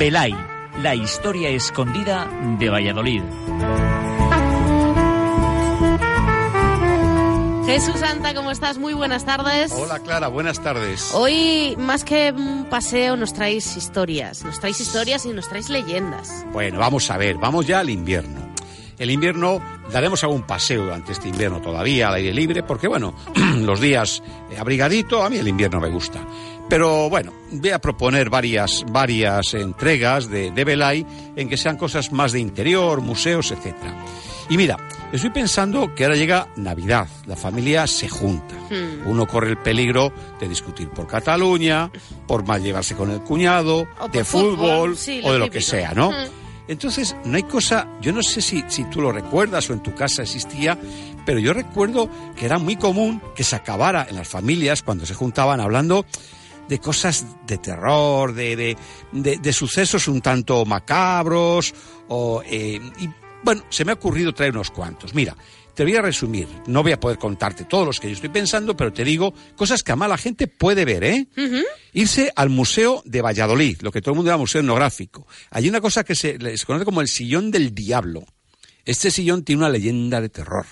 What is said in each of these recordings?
Belay, la historia escondida de Valladolid. Jesús Santa, ¿cómo estás? Muy buenas tardes. Hola Clara, buenas tardes. Hoy, más que un paseo, nos traéis historias. Nos traéis historias y nos traéis leyendas. Bueno, vamos a ver, vamos ya al invierno. El invierno daremos algún paseo durante este invierno todavía al aire libre, porque bueno, los días eh, abrigadito, a mí el invierno me gusta. Pero bueno, voy a proponer varias, varias entregas de, de Belay en que sean cosas más de interior, museos, etc. Y mira, estoy pensando que ahora llega Navidad, la familia se junta. Hmm. Uno corre el peligro de discutir por Cataluña, por mal llevarse con el cuñado, O de fútbol, fútbol sí, o de lo que sea, ¿no? Hmm. Entonces, no hay cosa, yo no sé si, si tú lo recuerdas o en tu casa existía, pero yo recuerdo que era muy común que se acabara en las familias cuando se juntaban hablando de cosas de terror, de, de, de- de sucesos un tanto macabros, o, eh, y bueno, se me ha ocurrido traer unos cuantos. Mira, te voy a resumir, no voy a poder contarte todos los que yo estoy pensando, pero te digo cosas que a mala gente puede ver, ¿eh? Irse al Museo de Valladolid, lo que todo el mundo llama Museo Etnográfico. Hay una cosa que se, se conoce como el sillón del diablo. Este sillón tiene una leyenda de terror.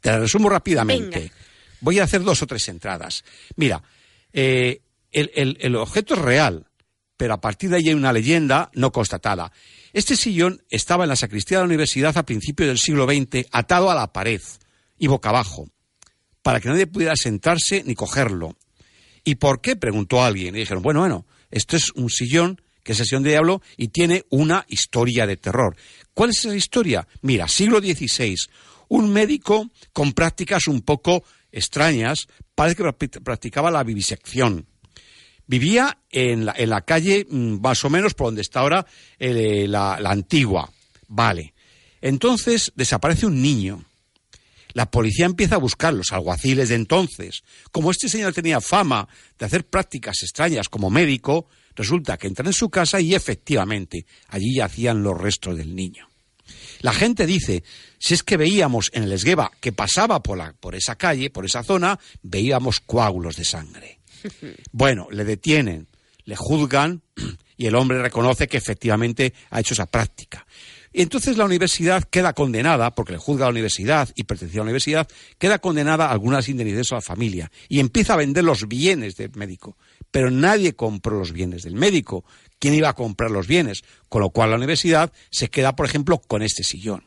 Te la resumo rápidamente. Venga. Voy a hacer dos o tres entradas. Mira, eh, el, objeto es real, pero a partir de ahí hay una leyenda no constatada. Este sillón estaba en la sacristía de la universidad a principios del siglo XX, atado a la pared y boca abajo, para que nadie pudiera sentarse ni cogerlo. ¿Y por qué? preguntó alguien. Y dijeron, bueno, bueno, esto es un sillón, que es el sillón de diablo, y tiene una historia de terror. ¿Cuál es esa historia? Mira, siglo XVI, un médico con prácticas un poco extrañas, parece que practi- practicaba la vivisección. Vivía en la, en la calle, mm, más o menos por donde está ahora eh, la, antigua. Vale. Entonces desaparece un niño. La policía empieza a buscar los alguaciles de entonces. Como este señor tenía fama de hacer prácticas extrañas como médico, resulta que entran en su casa y efectivamente allí yacían los restos del niño. La gente dice, si es que veíamos en el esgueva que pasaba por, la, por esa calle, por esa zona, veíamos coágulos de sangre. Bueno, le detienen, le juzgan y el hombre reconoce que efectivamente ha hecho esa práctica. Y entonces la universidad queda condenada, porque le juzga a la universidad y pertenecía a la universidad, queda condenada a algunas indemnizaciones a la familia y empieza a vender los bienes del médico. Pero nadie compró los bienes del médico. ¿Quién iba a comprar los bienes? Con lo cual la universidad se queda, por ejemplo, con este sillón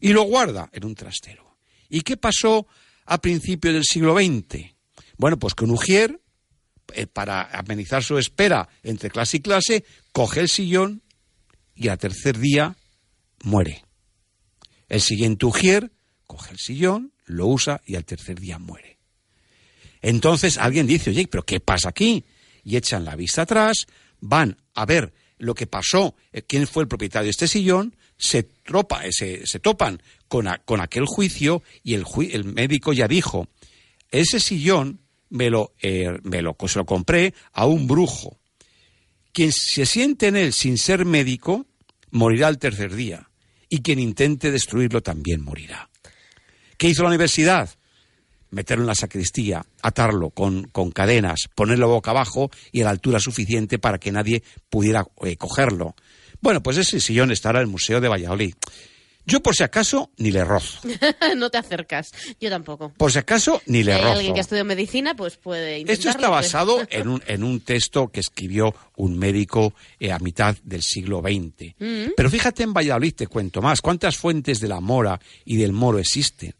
y lo guarda en un trastero. ¿Y qué pasó a principios del siglo XX? Bueno, pues que un ujier, para amenizar su espera entre clase y clase, coge el sillón y al tercer día muere. El siguiente ujier coge el sillón, lo usa y al tercer día muere. Entonces alguien dice, oye, pero ¿qué pasa aquí? Y echan la vista atrás, van a ver lo que pasó, eh, quién fue el propietario de este sillón, se, tropa, eh, se, se topan con, con aquel juicio y el, jui- el médico ya dijo, ese sillón me lo, eh, me lo, compré a un brujo. Quien se siente en él sin ser médico, morirá al tercer día. Y quien intente destruirlo también morirá. ¿Qué hizo la universidad? Meterlo en la sacristía, atarlo con, con cadenas, ponerlo boca abajo y a la altura suficiente para que nadie pudiera eh, cogerlo. Bueno, pues ese sillón estará en el Museo de Valladolid. Yo, por si acaso, ni le rozo. no te acercas. Yo tampoco. Por si acaso, ni le hay rozo. alguien que estudia medicina, pues puede intentarlo. Esto está pero- basado en un, en un texto que escribió un médico eh, a mitad del siglo XX. Mm. Pero fíjate en Valladolid, te cuento más. ¿Cuántas fuentes de la mora y del moro existen?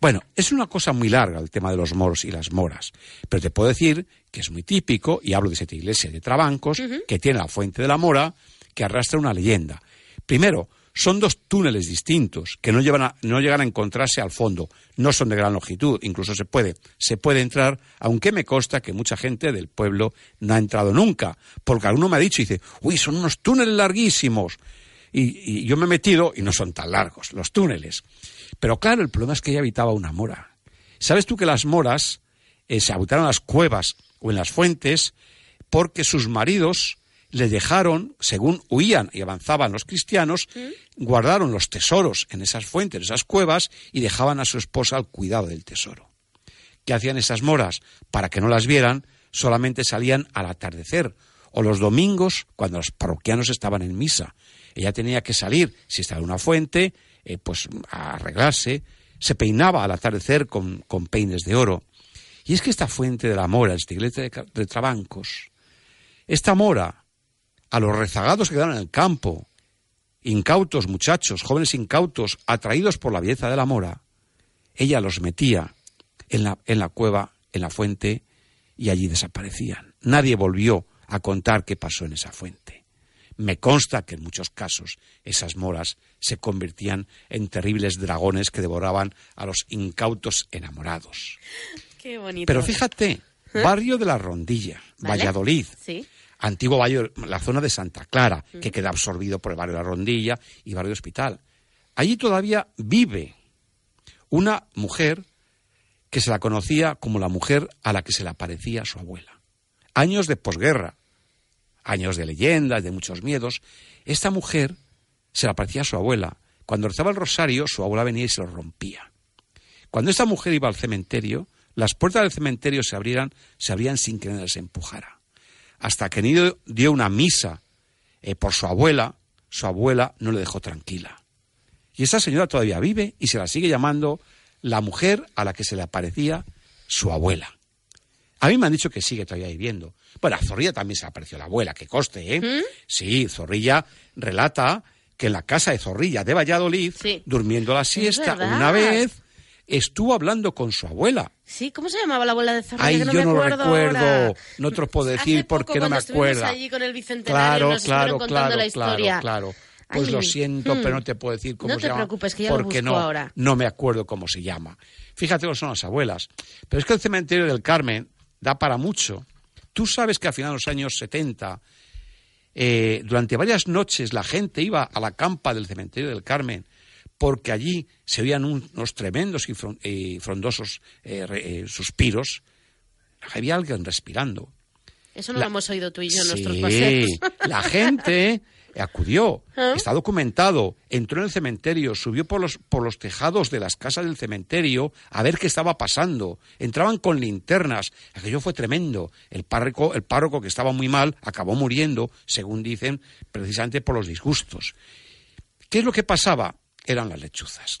Bueno, es una cosa muy larga el tema de los moros y las moras, pero te puedo decir que es muy típico, y hablo de siete iglesias de Trabancos, que tiene la fuente de la mora, que arrastra una leyenda. Primero, Son dos túneles distintos que no, llegan a encontrarse al fondo. No son de gran longitud, incluso se puede, se puede entrar, aunque me consta que mucha gente del pueblo no ha entrado nunca. Porque alguno me ha dicho, dice, uy, son unos túneles larguísimos. Y, y yo me he metido y no son tan largos los túneles. Pero claro, el problema es que ella habitaba una mora. ¿Sabes tú que las moras eh, se habitaron en las cuevas o en las fuentes porque sus maridos le dejaron, según huían y avanzaban los cristianos, guardaron los tesoros en esas fuentes, en esas cuevas, y dejaban a su esposa al cuidado del tesoro. ¿Qué hacían esas moras? Para que no las vieran, solamente salían al atardecer o los domingos cuando los parroquianos estaban en misa. Ella tenía que salir, si estaba en una fuente, eh, pues a arreglarse, se peinaba al atardecer con, con peines de oro. Y es que esta fuente de la mora, esta iglesia de Trabancos, esta mora, a los rezagados que quedaron en el campo, incautos muchachos, jóvenes incautos, atraídos por la belleza de la mora, ella los metía en la, en la cueva, en la fuente, y allí desaparecían. Nadie volvió a contar qué pasó en esa fuente. Me consta que en muchos casos esas moras se convertían en terribles dragones que devoraban a los incautos enamorados. Qué bonito. Pero fíjate, barrio de la Rondilla, ¿Vale? Valladolid, Sí. Antiguo barrio, la zona de Santa Clara, que queda absorbido por el barrio de la Rondilla y barrio de Hospital. Allí todavía vive una mujer que se la conocía como la mujer a la que se le aparecía su abuela. Años de posguerra, años de leyendas, de muchos miedos, esta mujer se le aparecía a su abuela. Cuando rezaba el rosario, su abuela venía y se lo rompía. Cuando esta mujer iba al cementerio, las puertas del cementerio se abrieran, se abrían sin que nadie se empujara. Hasta que Nido dio una misa eh, por su abuela, su abuela no le dejó tranquila. Y esa señora todavía vive y se la sigue llamando la mujer a la que se le aparecía su abuela. A mí me han dicho que sigue todavía viviendo. Bueno, a Zorrilla también se le apareció la abuela, que coste, ¿eh? Sí, Zorrilla relata que en la casa de Zorrilla de Valladolid, Sí. durmiendo la siesta, una vez estuvo hablando con su abuela. Sí, ¿cómo se llamaba la abuela de Zorrilla? Ay, Que no yo me no lo recuerdo, ahora. no te lo puedo Hace decir poco, porque no me acuerdo. allí con el bicentenario, Claro, nos claro, contando claro, la historia. claro, claro. Pues Ay, lo siento, hmm. pero no te puedo decir cómo No se te llama. preocupes, que ya lo porque busco no, ahora. no me acuerdo cómo se llama. Fíjate que son las abuelas. Pero es que el cementerio del Carmen da para mucho. Tú sabes que a finales de los años 70, eh, durante varias noches la gente iba a la campa del cementerio del Carmen porque allí se oían un- unos tremendos y fron- y frondosos eh, re- eh, suspiros. Había alguien respirando. Eso no La- lo hemos oído tú y yo en nuestros Sí, paseos. la gente acudió, ¿Ah? está documentado, entró en el cementerio, subió por los, por los tejados de las casas del cementerio a ver qué estaba pasando. Entraban con linternas, aquello fue tremendo. El párroco, el párroco que estaba muy mal acabó muriendo, según dicen, precisamente por los disgustos. ¿Qué es lo que pasaba? Eran las lechuzas.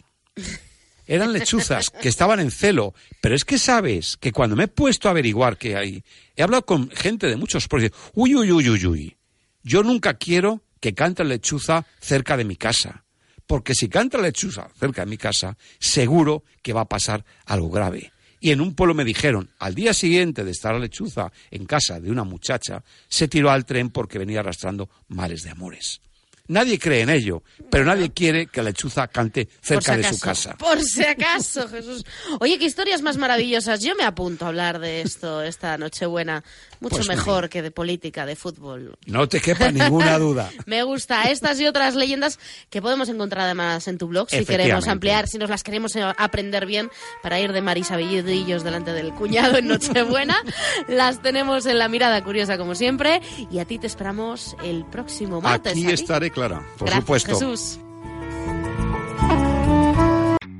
Eran lechuzas que estaban en celo, pero es que sabes que cuando me he puesto a averiguar qué hay, he hablado con gente de muchos dicen, uy, uy, uy, uy, uy, yo nunca quiero que cante lechuza cerca de mi casa, porque si canta lechuza cerca de mi casa, seguro que va a pasar algo grave. Y en un pueblo me dijeron, al día siguiente de estar la lechuza en casa de una muchacha, se tiró al tren porque venía arrastrando males de amores. Nadie cree en ello, pero nadie quiere que la lechuza cante cerca si de su casa. Por si acaso, Jesús. Oye, qué historias más maravillosas. Yo me apunto a hablar de esto esta Nochebuena. Mucho Pues mejor que de política, de fútbol. No te quepa ninguna duda. Me gusta estas y otras leyendas que podemos encontrar además en tu blog si queremos ampliar, si nos las queremos aprender bien para ir de marisabellillos delante del cuñado en Nochebuena. las tenemos en la mirada curiosa como siempre y a ti te esperamos el próximo martes. Aquí estaré, Clara, por Gracias, supuesto. Jesús.